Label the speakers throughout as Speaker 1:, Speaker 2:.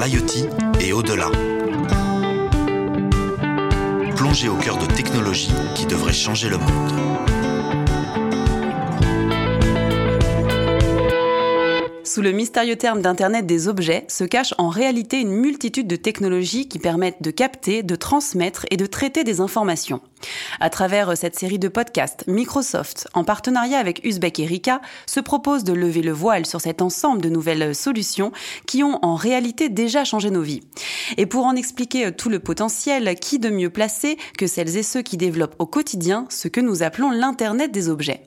Speaker 1: l'IoT et au-delà. Plongez au cœur de technologies qui devraient changer le monde.
Speaker 2: Sous le mystérieux terme d'Internet des objets se cache en réalité une multitude de technologies qui permettent de capter, de transmettre et de traiter des informations. À travers cette série de podcasts, Microsoft, en partenariat avec Uzbek et Rika, se propose de lever le voile sur cet ensemble de nouvelles solutions qui ont en réalité déjà changé nos vies. Et pour en expliquer tout le potentiel, qui de mieux placé que celles et ceux qui développent au quotidien ce que nous appelons l'Internet des objets?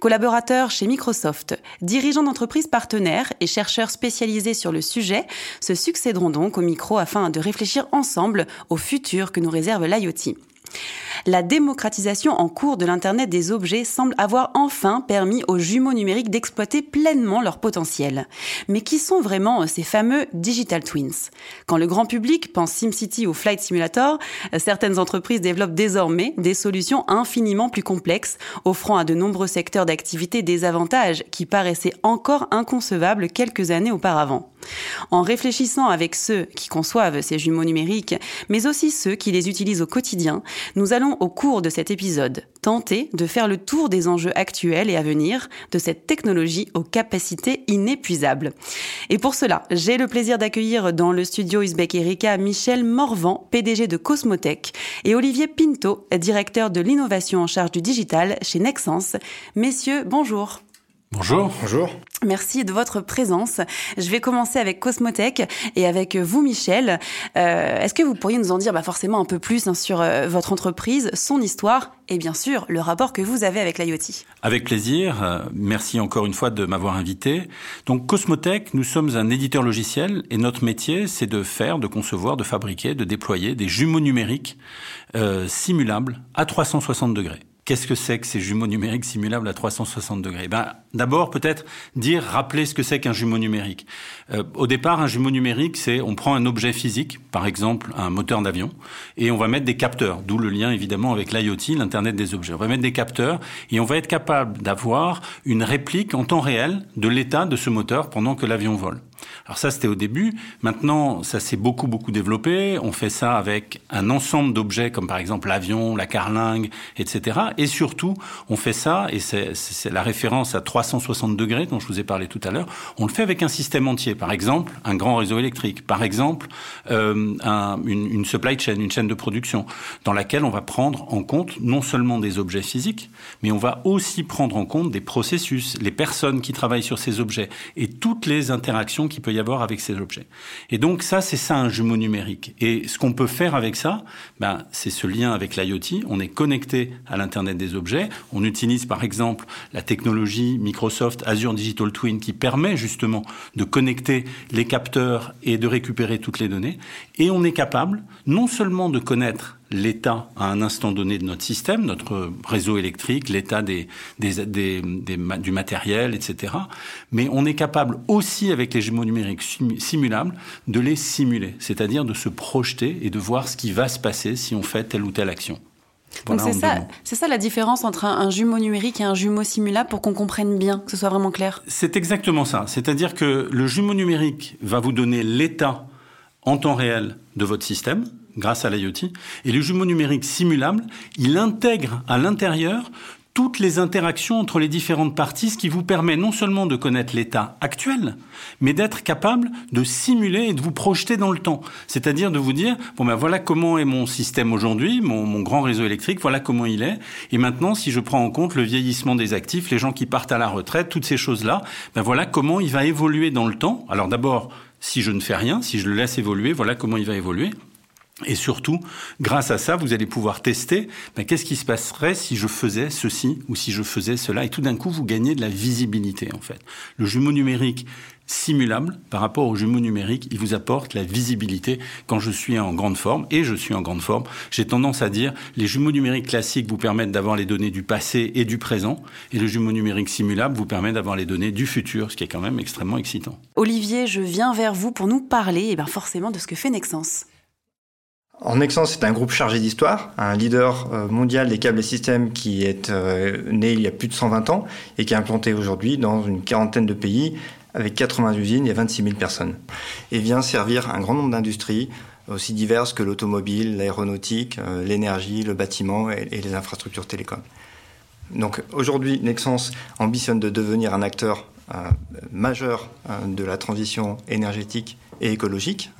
Speaker 2: Collaborateurs chez Microsoft, dirigeants d'entreprises partenaires et chercheurs spécialisés sur le sujet se succéderont donc au micro afin de réfléchir ensemble au futur que nous réserve l'IoT. La démocratisation en cours de l'Internet des objets semble avoir enfin permis aux jumeaux numériques d'exploiter pleinement leur potentiel. Mais qui sont vraiment ces fameux digital twins? Quand le grand public pense SimCity ou Flight Simulator, certaines entreprises développent désormais des solutions infiniment plus complexes, offrant à de nombreux secteurs d'activité des avantages qui paraissaient encore inconcevables quelques années auparavant. En réfléchissant avec ceux qui conçoivent ces jumeaux numériques, mais aussi ceux qui les utilisent au quotidien, nous allons au cours de cet épisode tenter de faire le tour des enjeux actuels et à venir de cette technologie aux capacités inépuisables. Et pour cela, j'ai le plaisir d'accueillir dans le studio Uzbek Erika Michel Morvan, PDG de Cosmotech, et Olivier Pinto, directeur de l'innovation en charge du digital chez Nexens. Messieurs, bonjour.
Speaker 3: Bonjour. Bonjour.
Speaker 2: Merci de votre présence. Je vais commencer avec Cosmotech et avec vous, Michel. Euh, Est-ce que vous pourriez nous en dire bah, forcément un peu plus hein, sur euh, votre entreprise, son histoire et bien sûr le rapport que vous avez avec l'IoT?
Speaker 3: Avec plaisir. Euh, merci encore une fois de m'avoir invité. Donc Cosmotech, nous sommes un éditeur logiciel et notre métier, c'est de faire, de concevoir, de fabriquer, de déployer des jumeaux numériques euh, simulables à 360 degrés. Qu'est-ce que c'est que ces jumeaux numériques simulables à 360 degrés? Ben, D'abord, peut-être dire, rappeler ce que c'est qu'un jumeau numérique. Euh, au départ, un jumeau numérique, c'est on prend un objet physique, par exemple un moteur d'avion, et on va mettre des capteurs, d'où le lien évidemment avec l'IoT, l'Internet des objets. On va mettre des capteurs et on va être capable d'avoir une réplique en temps réel de l'état de ce moteur pendant que l'avion vole. Alors ça, c'était au début. Maintenant, ça s'est beaucoup, beaucoup développé. On fait ça avec un ensemble d'objets comme par exemple l'avion, la carlingue, etc. Et surtout, on fait ça, et c'est la référence à 360 degrés dont je vous ai parlé tout à l'heure, on le fait avec un système entier. Par exemple, un grand réseau électrique. Par exemple, euh, un, une, une supply chain, une chaîne de production, dans laquelle on va prendre en compte non seulement des objets physiques, mais on va aussi prendre en compte des processus, les personnes qui travaillent sur ces objets et toutes les interactions qu'il peut y avoir avec ces objets. Et donc ça, c'est ça un jumeau numérique. Et ce qu'on peut faire avec ça, ben, c'est ce lien avec l'IoT. On est connecté à l'Internet des objets. On utilise par exemple la technologie Microsoft Azure Digital Twin qui permet justement de connecter les capteurs et de récupérer toutes les données. Et on est capable non seulement de connaître l'état à un instant donné de notre système, notre réseau électrique, l'état des, des, des, du matériel, etc. Mais on est capable aussi, avec les jumeaux numériques simulables, de les simuler, c'est-à-dire de se projeter et de voir ce qui va se passer si on fait telle ou telle action.
Speaker 2: Voilà, c'est ça, c'est ça la différence entre un, un, jumeau numérique et un jumeau simulable pour qu'on comprenne bien, que ce soit vraiment clair?
Speaker 3: C'est exactement ça. C'est-à-dire que le jumeau numérique va vous donner l'état en temps réel de votre système, grâce à l'IoT. Et le jumeau numérique simulable, il intègre à l'intérieur toutes les interactions entre les différentes parties, ce qui vous permet non seulement de connaître l'état actuel, mais d'être capable de simuler et de vous projeter dans le temps. C'est-à-dire de vous dire, bon ben voilà comment est mon système aujourd'hui, mon, mon, grand réseau électrique, voilà comment il est. Et maintenant, si je prends en compte le vieillissement des actifs, les gens qui partent à la retraite, toutes ces choses-là, ben voilà comment il va évoluer dans le temps. Alors d'abord, si je ne fais rien, si je le laisse évoluer, voilà comment il va évoluer. Et surtout, grâce à ça, vous allez pouvoir tester ben, qu'est-ce qui se passerait si je faisais ceci ou si je faisais cela. Et tout d'un coup, vous gagnez de la visibilité, en fait. Le jumeau numérique simulable par rapport au jumeau numérique, il vous apporte la visibilité quand je suis en grande forme, et je suis en grande forme. J'ai tendance à dire, les jumeaux numériques classiques vous permettent d'avoir les données du passé et du présent, et le jumeau numérique simulable vous permet d'avoir les données du futur, ce qui est quand même extrêmement excitant.
Speaker 2: Olivier, je viens vers vous pour nous parler, et bien forcément, de ce que fait Nexens.
Speaker 4: En Nexens, c'est un groupe chargé d'histoire, un leader euh, mondial des câbles et systèmes qui est euh, né il y a plus de 120 ans et qui est implanté aujourd'hui dans une quarantaine de pays avec 80 usines et 26 000 personnes, et vient servir un grand nombre d'industries aussi diverses que l'automobile, l'aéronautique, euh, l'énergie, le bâtiment et, les infrastructures télécom. Donc aujourd'hui, Nexens ambitionne de devenir un acteur majeur euh, de la transition énergétique et écologique.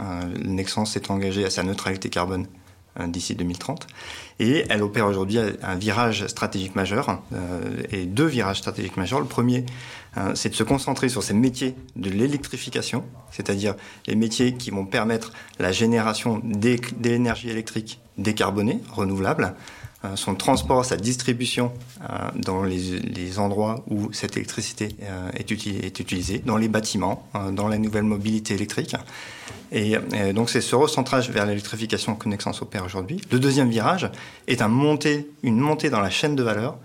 Speaker 4: Nexens s'est engagé à sa neutralité carbone d'ici 2030. Et elle opère aujourd'hui un virage stratégique majeur, et deux virages stratégiques majeurs. Le premier, Hein, c'est de se concentrer sur ces métiers de l'électrification, c'est-à-dire les métiers qui vont permettre la génération d'énergie électrique décarbonée, renouvelable, euh, son transport, sa distribution euh, dans les, endroits où cette électricité euh, est, utilisée, dans les bâtiments, dans la nouvelle mobilité électrique. Et, donc c'est ce recentrage vers l'électrification que Nexans opère aujourd'hui. Le deuxième virage est un une montée dans la chaîne de valeur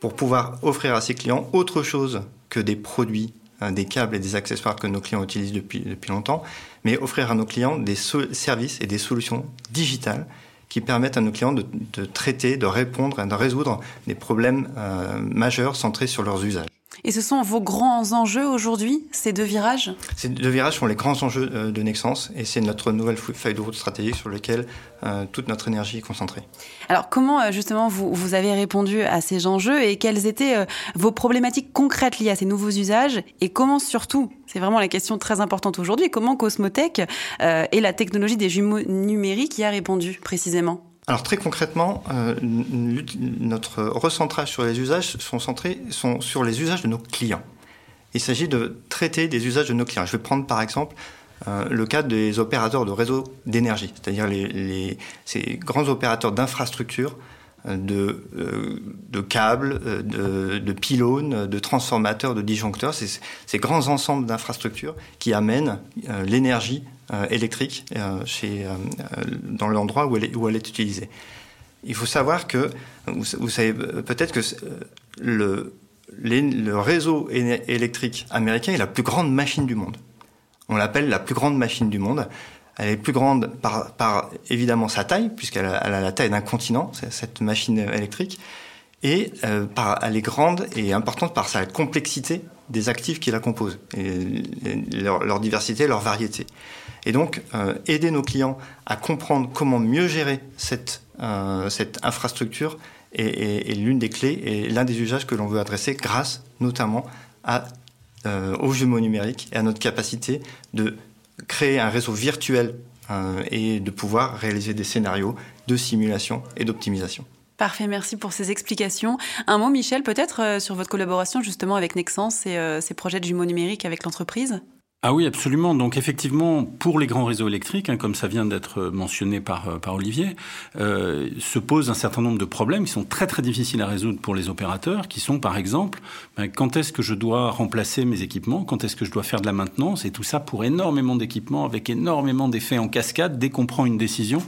Speaker 4: pour pouvoir offrir à ses clients autre chose que des produits, des câbles et des accessoires que nos clients utilisent depuis, depuis longtemps, mais offrir à nos clients des services et des solutions digitales qui permettent à nos clients de, traiter, de répondre et de résoudre des problèmes euh, majeurs centrés sur leurs usages.
Speaker 2: Et ce sont vos grands enjeux aujourd'hui, ces deux virages?
Speaker 4: Ces deux virages sont les grands enjeux euh, de Nexens et c'est notre nouvelle feuille de route stratégique sur laquelle euh, toute notre énergie est concentrée.
Speaker 2: Alors comment euh, justement vous, vous avez répondu à ces enjeux et quelles étaient vos problématiques concrètes liées à ces nouveaux usages? Et comment surtout, c'est vraiment la question très importante aujourd'hui, comment Cosmotech et la technologie des jumeaux numériques y a répondu précisément?
Speaker 4: Alors très concrètement, euh, notre recentrage sur les usages sont centrés sont sur les usages de nos clients. Il s'agit de traiter des usages de nos clients. Je vais prendre par exemple euh, le cas des opérateurs de réseaux d'énergie, c'est-à-dire les, ces grands opérateurs d'infrastructures, de, de, câbles, de, pylônes, de transformateurs, de disjoncteurs, ces grands ensembles d'infrastructures qui amènent l'énergie euh, électrique euh, chez, euh, dans l'endroit où elle, est, utilisée. Il faut savoir que, vous, savez peut-être que le réseau électrique américain est la plus grande machine du monde. On l'appelle la plus grande machine du monde. Elle est plus grande par, évidemment sa taille, puisqu'elle a, la taille d'un continent, cette machine électrique, et par, elle est grande et importante par sa complexité des actifs qui la composent, leur, diversité, leur variété. Et donc, euh, aider nos clients à comprendre comment mieux gérer cette, euh, cette infrastructure est, l'une des clés et l'un des usages que l'on veut adresser grâce notamment à, euh, aux jumeaux numériques et à notre capacité de créer un réseau virtuel et de pouvoir réaliser des scénarios de simulation et d'optimisation.
Speaker 2: Parfait, merci pour ces explications. Un mot, Michel, peut-être sur votre collaboration justement avec Nexens et ces projets de jumeaux numériques avec l'entreprise?
Speaker 3: Ah oui, absolument. Donc effectivement, pour les grands réseaux électriques, hein, comme ça vient d'être mentionné par, euh, par Olivier, euh, se posent un certain nombre de problèmes qui sont très très difficiles à résoudre pour les opérateurs, qui sont par exemple, ben, quand est-ce que je dois remplacer mes équipements, quand est-ce que je dois faire de la maintenance, et tout ça pour énormément d'équipements, avec énormément d'effets en cascade. Dès qu'on prend une décision,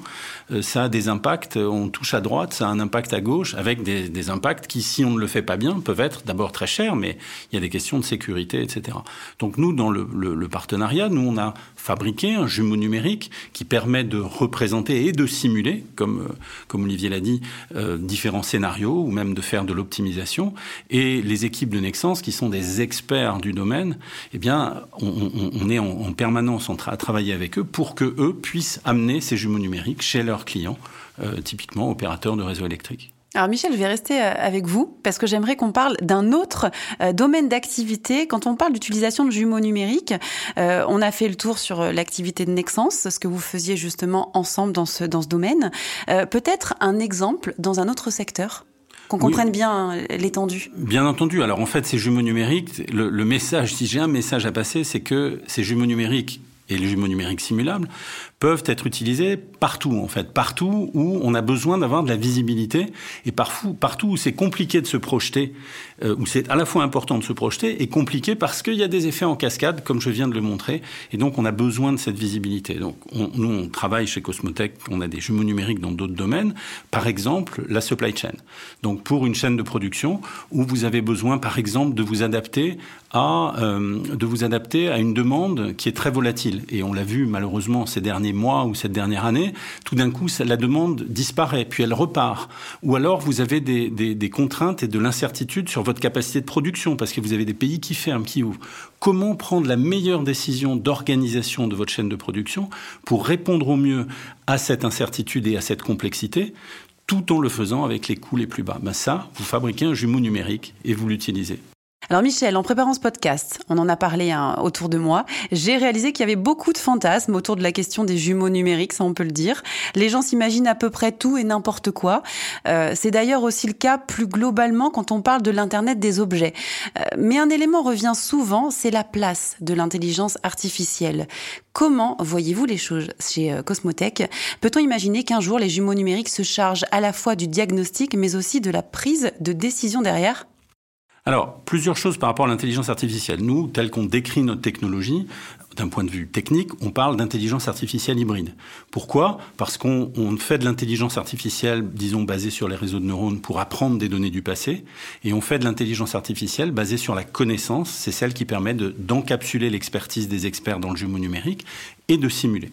Speaker 3: euh, ça a des impacts, on touche à droite, ça a un impact à gauche, avec des, impacts qui, si on ne le fait pas bien, peuvent être d'abord très chers, mais il y a des questions de sécurité, etc. Donc nous, dans le partenariat, nous, on a fabriqué un jumeau numérique qui permet de représenter et de simuler, comme, euh, Olivier l'a dit, euh, différents scénarios ou même de faire de l'optimisation. Et les équipes de Nexens, qui sont des experts du domaine, eh bien, on, est en, permanence à travailler avec eux pour que eux puissent amener ces jumeaux numériques chez leurs clients, euh, typiquement opérateurs de réseau électrique.
Speaker 2: Alors Michel, je vais rester euh, avec vous parce que j'aimerais qu'on parle d'un autre euh, domaine d'activité. Quand on parle d'utilisation de jumeaux numériques, euh, on a fait le tour sur l'activité de Nexens, ce que vous faisiez justement ensemble dans ce, dans ce domaine. Peut-être un exemple dans un autre secteur qu'on comprenne bien l'étendue.
Speaker 3: Bien entendu. Alors en fait, ces jumeaux numériques, le, le message, si j'ai un message à passer, c'est que ces jumeaux numériques et les jumeaux numériques simulables peuvent être utilisés partout, en fait, partout où on a besoin d'avoir de la visibilité et partout, où c'est compliqué de se projeter, euh, où c'est à la fois important de se projeter et compliqué parce qu'il y a des effets en cascade, comme je viens de le montrer, et donc on a besoin de cette visibilité. Donc on, nous, on travaille chez Cosmotech, on a des jumeaux numériques dans d'autres domaines, par exemple la supply chain. Donc pour une chaîne de production où vous avez besoin, par exemple, de vous adapter à euh, de vous adapter à une demande qui est très volatile. Et on l'a vu malheureusement ces derniers mois ou cette dernière année. Tout d'un coup, la demande disparaît, puis elle repart. Ou alors vous avez des, contraintes et de l'incertitude sur votre capacité de production parce que vous avez des pays qui ferment, qui ouvrent. Comment prendre la meilleure décision d'organisation de votre chaîne de production pour répondre au mieux à cette incertitude et à cette complexité tout en le faisant avec les coûts les plus bas? Ben ça, vous fabriquez un jumeau numérique et vous l'utilisez.
Speaker 2: Alors Michel, en préparant ce podcast, on en a parlé hein, autour de moi, j'ai réalisé qu'il y avait beaucoup de fantasmes autour de la question des jumeaux numériques, ça on peut le dire. Les gens s'imaginent à peu près tout et n'importe quoi. Euh, c'est d'ailleurs aussi le cas plus globalement quand on parle de l'Internet des objets. Euh, mais un élément revient souvent, c'est la place de l'intelligence artificielle. Comment voyez-vous les choses chez euh, Cosmotech? Peut-on imaginer qu'un jour les jumeaux numériques se chargent à la fois du diagnostic mais aussi de la prise de décision derrière?
Speaker 3: Alors, plusieurs choses par rapport à l'intelligence artificielle. Nous, tel qu'on décrit notre technologie, d'un point de vue technique, on parle d'intelligence artificielle hybride. Pourquoi? Parce qu'on fait de l'intelligence artificielle, disons, basée sur les réseaux de neurones pour apprendre des données du passé, et on fait de l'intelligence artificielle basée sur la connaissance, c'est celle qui permet d'encapsuler l'expertise des experts dans le jumeau numérique et de simuler.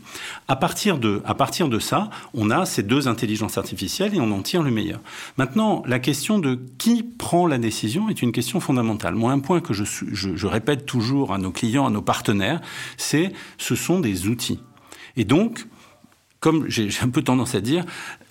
Speaker 3: À partir de, à partir de ça, on a ces deux intelligences artificielles et on en tire le meilleur. Maintenant, la question de qui prend la décision est une question fondamentale. Moi, un point que je, répète toujours à nos clients, à nos partenaires, c'est ce sont des outils. Et donc, comme j'ai un peu tendance à dire,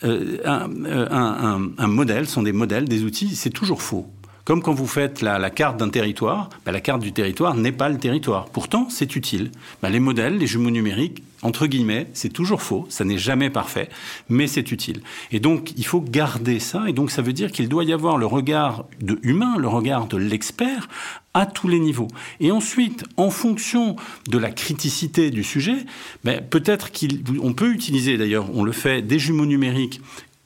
Speaker 3: euh, un, euh, un, un modèle sont des modèles, des outils, c'est toujours faux. Comme quand vous faites la, carte d'un territoire, bah, la carte du territoire n'est pas le territoire. Pourtant, c'est utile. Bah, les modèles, les jumeaux numériques, entre guillemets, c'est toujours faux, ça n'est jamais parfait, mais c'est utile. Et donc, il faut garder ça, et donc ça veut dire qu'il doit y avoir le regard de humain, le regard de l'expert à tous les niveaux. Et ensuite, en fonction de la criticité du sujet, ben, peut-être qu'on peut utiliser, d'ailleurs, on le fait, des jumeaux numériques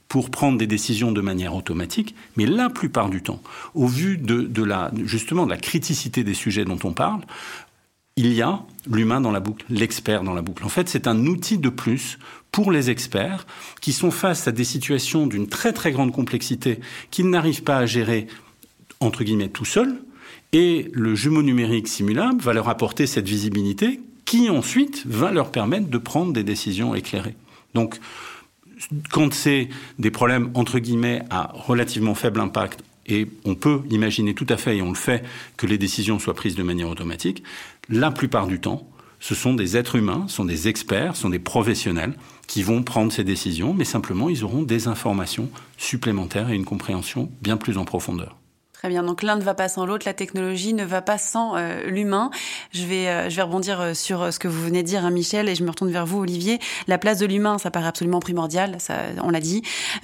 Speaker 3: pour prendre des décisions de manière automatique, mais la plupart du temps, au vu de, la, justement de la criticité des sujets dont on parle, il y a l'humain dans la boucle, l'expert dans la boucle. En fait, c'est un outil de plus pour les experts qui sont face à des situations d'une très très grande complexité qu'ils n'arrivent pas à gérer entre guillemets tout seuls. Et le jumeau numérique simulable va leur apporter cette visibilité qui ensuite va leur permettre de prendre des décisions éclairées. Donc, quand c'est des problèmes entre guillemets à relativement faible impact, et on peut imaginer tout à fait, et on le fait, que les décisions soient prises de manière automatique, la plupart du temps, ce sont des êtres humains, sont des experts, sont des professionnels qui vont prendre ces décisions, mais simplement ils auront des informations supplémentaires et une compréhension bien plus en profondeur.
Speaker 2: Très bien. Donc l'un ne va pas sans l'autre, la technologie ne va pas sans euh, l'humain. Je vais, euh, je vais rebondir euh, sur ce que vous venez de dire, hein, Michel, et je me retourne vers vous, Olivier. La place de l'humain, ça paraît absolument primordial, ça, on l'a dit.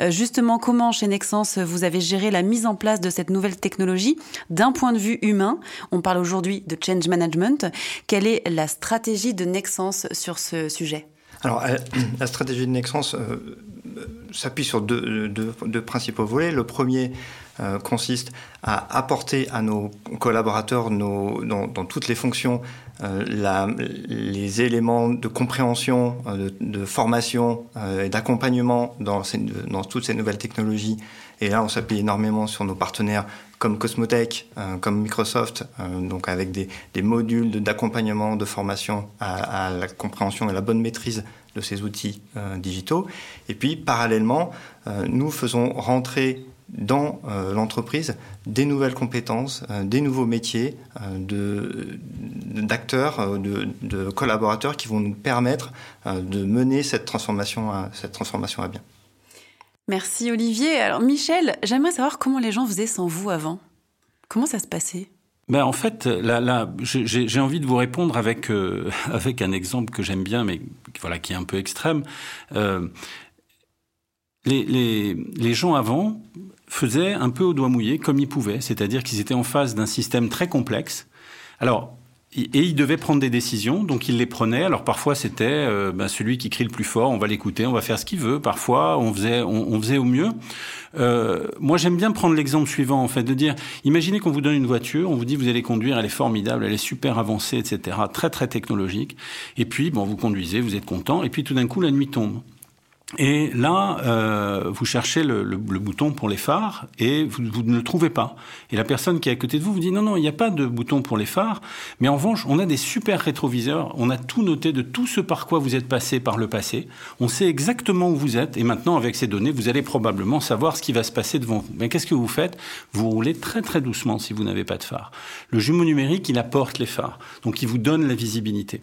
Speaker 2: justement, comment chez Nexens vous avez géré la mise en place de cette nouvelle technologie d'un point de vue humain? On parle aujourd'hui de change management. Quelle est la stratégie de Nexens sur ce sujet?
Speaker 4: Alors, la stratégie de Nexens s'appuie sur deux, principaux volets. Le premier euh, consiste à apporter à nos collaborateurs dans, toutes les fonctions euh, les éléments de compréhension, euh, de, formation et d'accompagnement dans, toutes ces nouvelles technologies. Et là, on s'appuie énormément sur nos partenaires comme Cosmotech, comme Microsoft, donc avec des, modules d'accompagnement, de, formation à, la compréhension et la bonne maîtrise de ces outils digitaux. Et puis, parallèlement, nous faisons rentrer dans euh, l'entreprise des nouvelles compétences, euh, des nouveaux métiers, euh, d'acteurs, euh, de, de, collaborateurs qui vont nous permettre euh, de mener cette transformation à, cette transformation à bien.
Speaker 2: Merci Olivier. Alors Michel, j'aimerais savoir comment les gens faisaient sans vous avant. Comment ça se passait?
Speaker 3: Ben en fait, là, là j'ai envie de vous répondre avec euh, avec un exemple que j'aime bien, mais voilà qui est un peu extrême. Euh, les, les, les gens avant faisaient un peu au doigt mouillé, comme ils pouvaient, c'est-à-dire qu'ils étaient en face d'un système très complexe. Alors, et ils devaient prendre des décisions, donc ils les prenaient. Alors parfois c'était euh, ben, celui qui crie le plus fort, on va l'écouter, on va faire ce qu'il veut. Parfois on faisait, on, on faisait au mieux. Euh, moi j'aime bien prendre l'exemple suivant en fait, de dire, imaginez qu'on vous donne une voiture, on vous dit vous allez conduire, elle est formidable, elle est super avancée, etc., très très technologique. Et puis bon, vous conduisez, vous êtes content, et puis tout d'un coup la nuit tombe. Et là, euh, vous cherchez le, le, le, bouton pour les phares et vous, vous, ne le trouvez pas. Et la personne qui est à côté de vous vous dit non, non, il n'y a pas de bouton pour les phares. Mais en revanche, on a des super rétroviseurs. On a tout noté de tout ce par quoi vous êtes passé par le passé. On sait exactement où vous êtes. Et maintenant, avec ces données, vous allez probablement savoir ce qui va se passer devant vous. Mais qu'est-ce que vous faites? Vous roulez très très doucement si vous n'avez pas de phare. Le jumeau numérique, il apporte les phares. Donc, il vous donne la visibilité.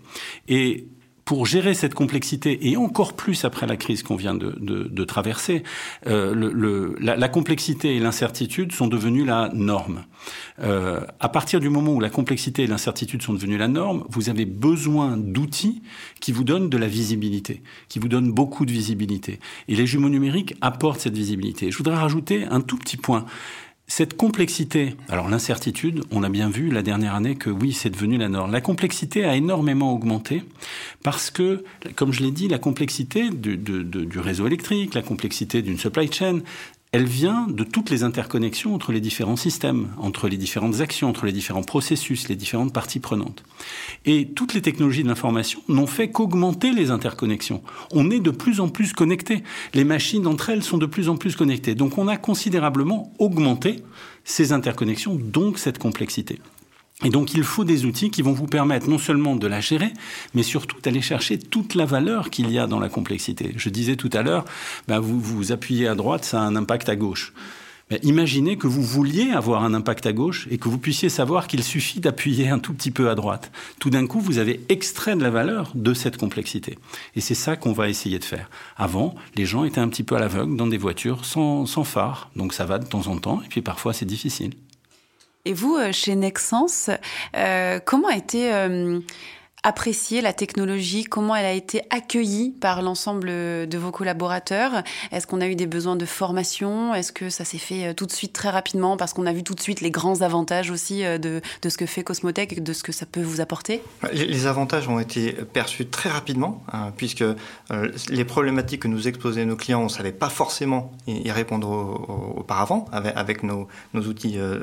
Speaker 3: Et pour gérer cette complexité, et encore plus après la crise qu'on vient de, de, de traverser, euh, le, le, la, la, complexité et l'incertitude sont devenues la norme. Euh, à partir du moment où la complexité et l'incertitude sont devenues la norme, vous avez besoin d'outils qui vous donnent de la visibilité, qui vous donnent beaucoup de visibilité. Et les jumeaux numériques apportent cette visibilité. Je voudrais rajouter un tout petit point. Cette complexité, alors l'incertitude, on a bien vu la dernière année que oui, c'est devenu la norme. La complexité a énormément augmenté parce que, comme je l'ai dit, la complexité du, du réseau électrique, la complexité d'une supply chain, elle vient de toutes les interconnexions entre les différents systèmes, entre les différentes actions, entre les différents processus, les différentes parties prenantes. Et toutes les technologies de l'information n'ont fait qu'augmenter les interconnexions. On est de plus en plus connectés. Les machines entre elles sont de plus en plus connectées. Donc on a considérablement augmenté ces interconnexions, donc cette complexité. Et donc il faut des outils qui vont vous permettre non seulement de la gérer, mais surtout d'aller chercher toute la valeur qu'il y a dans la complexité. Je disais tout à l'heure, ben vous vous appuyez à droite, ça a un impact à gauche. Mais imaginez que vous vouliez avoir un impact à gauche et que vous puissiez savoir qu'il suffit d'appuyer un tout petit peu à droite. Tout d'un coup, vous avez extrait de la valeur de cette complexité. Et c'est ça qu'on va essayer de faire. Avant, les gens étaient un petit peu à l'aveugle dans des voitures sans, sans phare. Donc ça va de temps en temps, et puis parfois c'est difficile.
Speaker 2: Et vous, euh, chez Nexens, euh, comment a été euh, appréciée la technologie Comment elle a été accueillie par l'ensemble de vos collaborateurs. Est-ce qu'on a eu des besoins de formation? Est-ce que ça s'est fait tout de suite très rapidement? Parce qu'on a vu tout de suite les grands avantages aussi de, de ce que fait Cosmotech et de ce que ça peut vous apporter.
Speaker 4: Les avantages ont été perçus très rapidement hein, puisque euh, les problématiques que nous exposaient nos clients, on ne savait pas forcément y répondre au, au, auparavant avec, avec nos, nos, outils euh,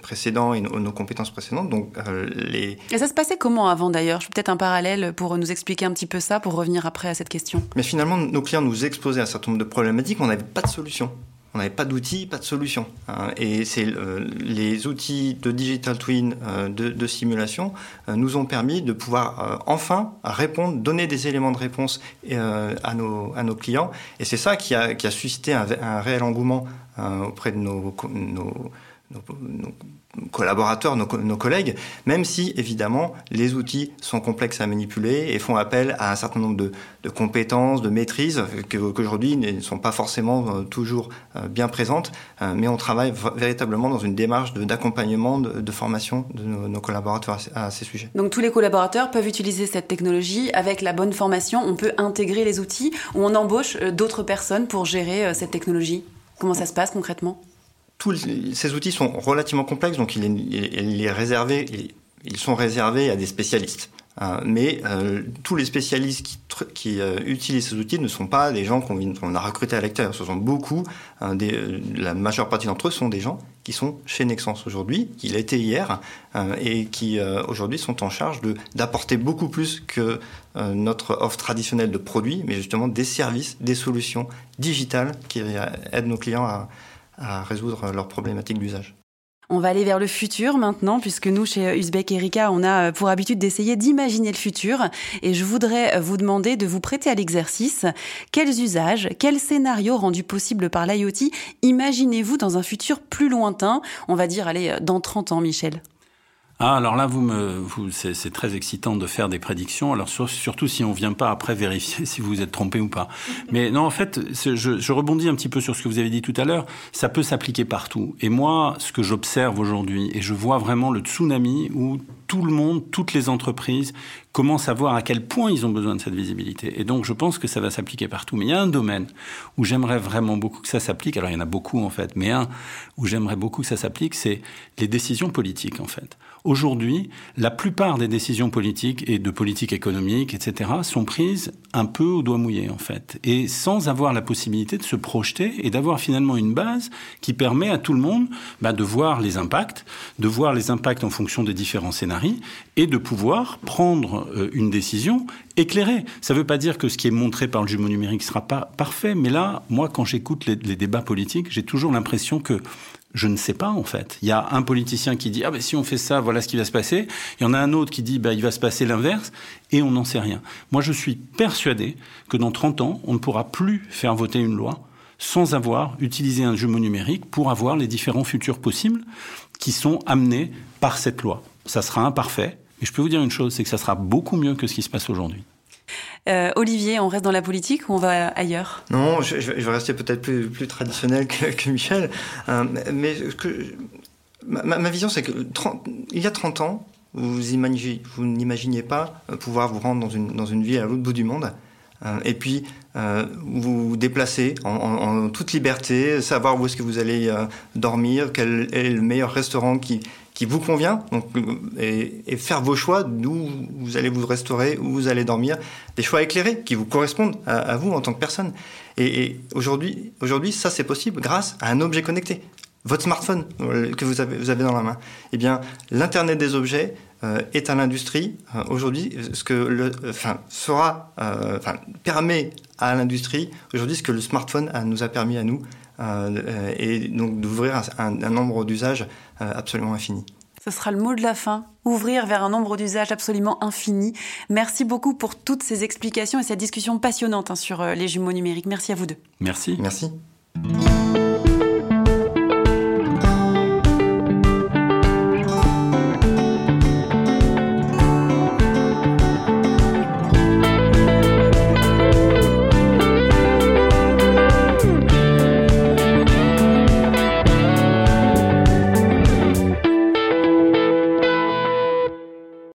Speaker 4: précédents et nos, nos, compétences précédentes. Donc, euh, les...
Speaker 2: Et ça se passait comment avant d'ailleurs? Peut-être un parallèle pour nous expliquer un petit peu ça, pour revenir après à cette question.
Speaker 4: Mais finalement, nos clients nous exposaient un certain nombre de problématiques, on n'avait pas de solution. On n'avait pas d'outils, pas de solution. Hein. Et c'est euh, les outils de digital twin, euh, de, simulation, euh, nous ont permis de pouvoir enfin répondre, donner des éléments de réponse à nos, à clients. Et c'est ça qui a, suscité un, réel engouement auprès de nos, nos, nos collaborateurs, nos, collègues, même si évidemment les outils sont complexes à manipuler et font appel à un certain nombre de, compétences, de maîtrises qu'aujourd'hui ne sont pas forcément toujours bien présentes, mais on travaille véritablement dans une démarche d'accompagnement, de, de, formation de nos, collaborateurs à ces sujets.
Speaker 2: Donc tous les collaborateurs peuvent utiliser cette technologie avec la bonne formation, on peut intégrer les outils ou on embauche d'autres personnes pour gérer cette technologie. Comment ça se passe concrètement?
Speaker 4: Tous ces outils sont relativement complexes, donc il est, il est réservé, il, ils sont réservés à des spécialistes. Euh, mais euh, tous les spécialistes qui, qui euh, utilisent ces outils ne sont pas des gens qu'on qu a recrutés à l'extérieur. Ce sont beaucoup, des, la majeure partie d'entre eux sont des gens qui sont chez Nexens aujourd'hui, qui l'étaient hier, et qui aujourd'hui sont en charge d'apporter beaucoup plus que notre offre traditionnelle de produits, mais justement des services, des solutions digitales qui aident nos clients à, à résoudre leurs problématiques d'usage.
Speaker 2: On va aller vers le futur maintenant, puisque nous, chez Uzbek Erika, on a pour habitude d'essayer d'imaginer le futur. Et je voudrais vous demander de vous prêter à l'exercice. Quels usages, quels scénarios rendus possibles par l'IoT imaginez-vous dans un futur plus lointain? On va dire, allez, dans 30 ans, Michel.
Speaker 3: Ah, alors là, vous me, vous, c'est très excitant de faire des prédictions. Alors sur, surtout si on vient pas après vérifier si vous vous êtes trompé ou pas. Mais non, en fait, je, je, rebondis un petit peu sur ce que vous avez dit tout à l'heure. Ça peut s'appliquer partout. Et moi, ce que j'observe aujourd'hui, et je vois vraiment le tsunami où tout le monde, toutes les entreprises commencent à voir à quel point ils ont besoin de cette visibilité. Et donc, je pense que ça va s'appliquer partout. Mais il y a un domaine où j'aimerais vraiment beaucoup que ça s'applique. Alors, il y en a beaucoup, en fait. Mais un où j'aimerais beaucoup que ça s'applique, c'est les décisions politiques, en fait. Aujourd'hui, la plupart des décisions politiques et de politique économique, etc., sont prises un peu au doigt mouillé, en fait. Et sans avoir la possibilité de se projeter et d'avoir finalement une base qui permet à tout le monde bah, de voir les impacts, de voir les impacts en fonction des différents scénarios et de pouvoir prendre euh, une décision éclairée. Ça ne veut pas dire que ce qui est montré par le jumeau numérique sera pas parfait, mais là, moi, quand j'écoute les, les débats politiques, j'ai toujours l'impression que je ne sais pas en fait. Il y a un politicien qui dit ah ben si on fait ça, voilà ce qui va se passer. Il y en a un autre qui dit ben il va se passer l'inverse et on n'en sait rien. Moi je suis persuadé que dans 30 ans, on ne pourra plus faire voter une loi sans avoir utilisé un jumeau numérique pour avoir les différents futurs possibles qui sont amenés par cette loi. Ça sera imparfait, mais je peux vous dire une chose, c'est que ça sera beaucoup mieux que ce qui se passe aujourd'hui.
Speaker 2: Euh, Olivier, on reste dans la politique ou on va ailleurs?
Speaker 4: Non, je, je, vais rester peut-être plus, plus, traditionnel que, que Michel. Euh, mais que, ma, ma, vision, c'est que 30, il y a 30 ans, vous, vous n'imaginiez pas pouvoir vous rendre dans une, dans une ville à l'autre bout du monde. Euh, et puis, euh, vous vous déplacer en, en, en, toute liberté, savoir où est-ce que vous allez euh, dormir, quel est le meilleur restaurant qui, qui vous convient, donc, et, faire vos choix d'où vous allez vous restaurer, où vous allez dormir, des choix éclairés qui vous correspondent à, vous en tant que personne. Et, aujourd'hui, aujourd'hui, ça c'est possible grâce à un objet connecté. Votre smartphone que vous avez, vous avez dans la main. Eh bien, l'Internet des objets euh, est à l'industrie euh, aujourd'hui ce que le, enfin, sera, euh, enfin, permet à l'industrie aujourd'hui ce que le smartphone nous a permis à nous euh, et donc d'ouvrir un, un, un, nombre d'usages absolument infini.
Speaker 2: Ce sera le mot de la fin, ouvrir vers un nombre d'usages absolument infini. Merci beaucoup pour toutes ces explications et cette discussion passionnante hein, sur les jumeaux numériques. Merci à vous deux.
Speaker 3: Merci.
Speaker 4: Merci.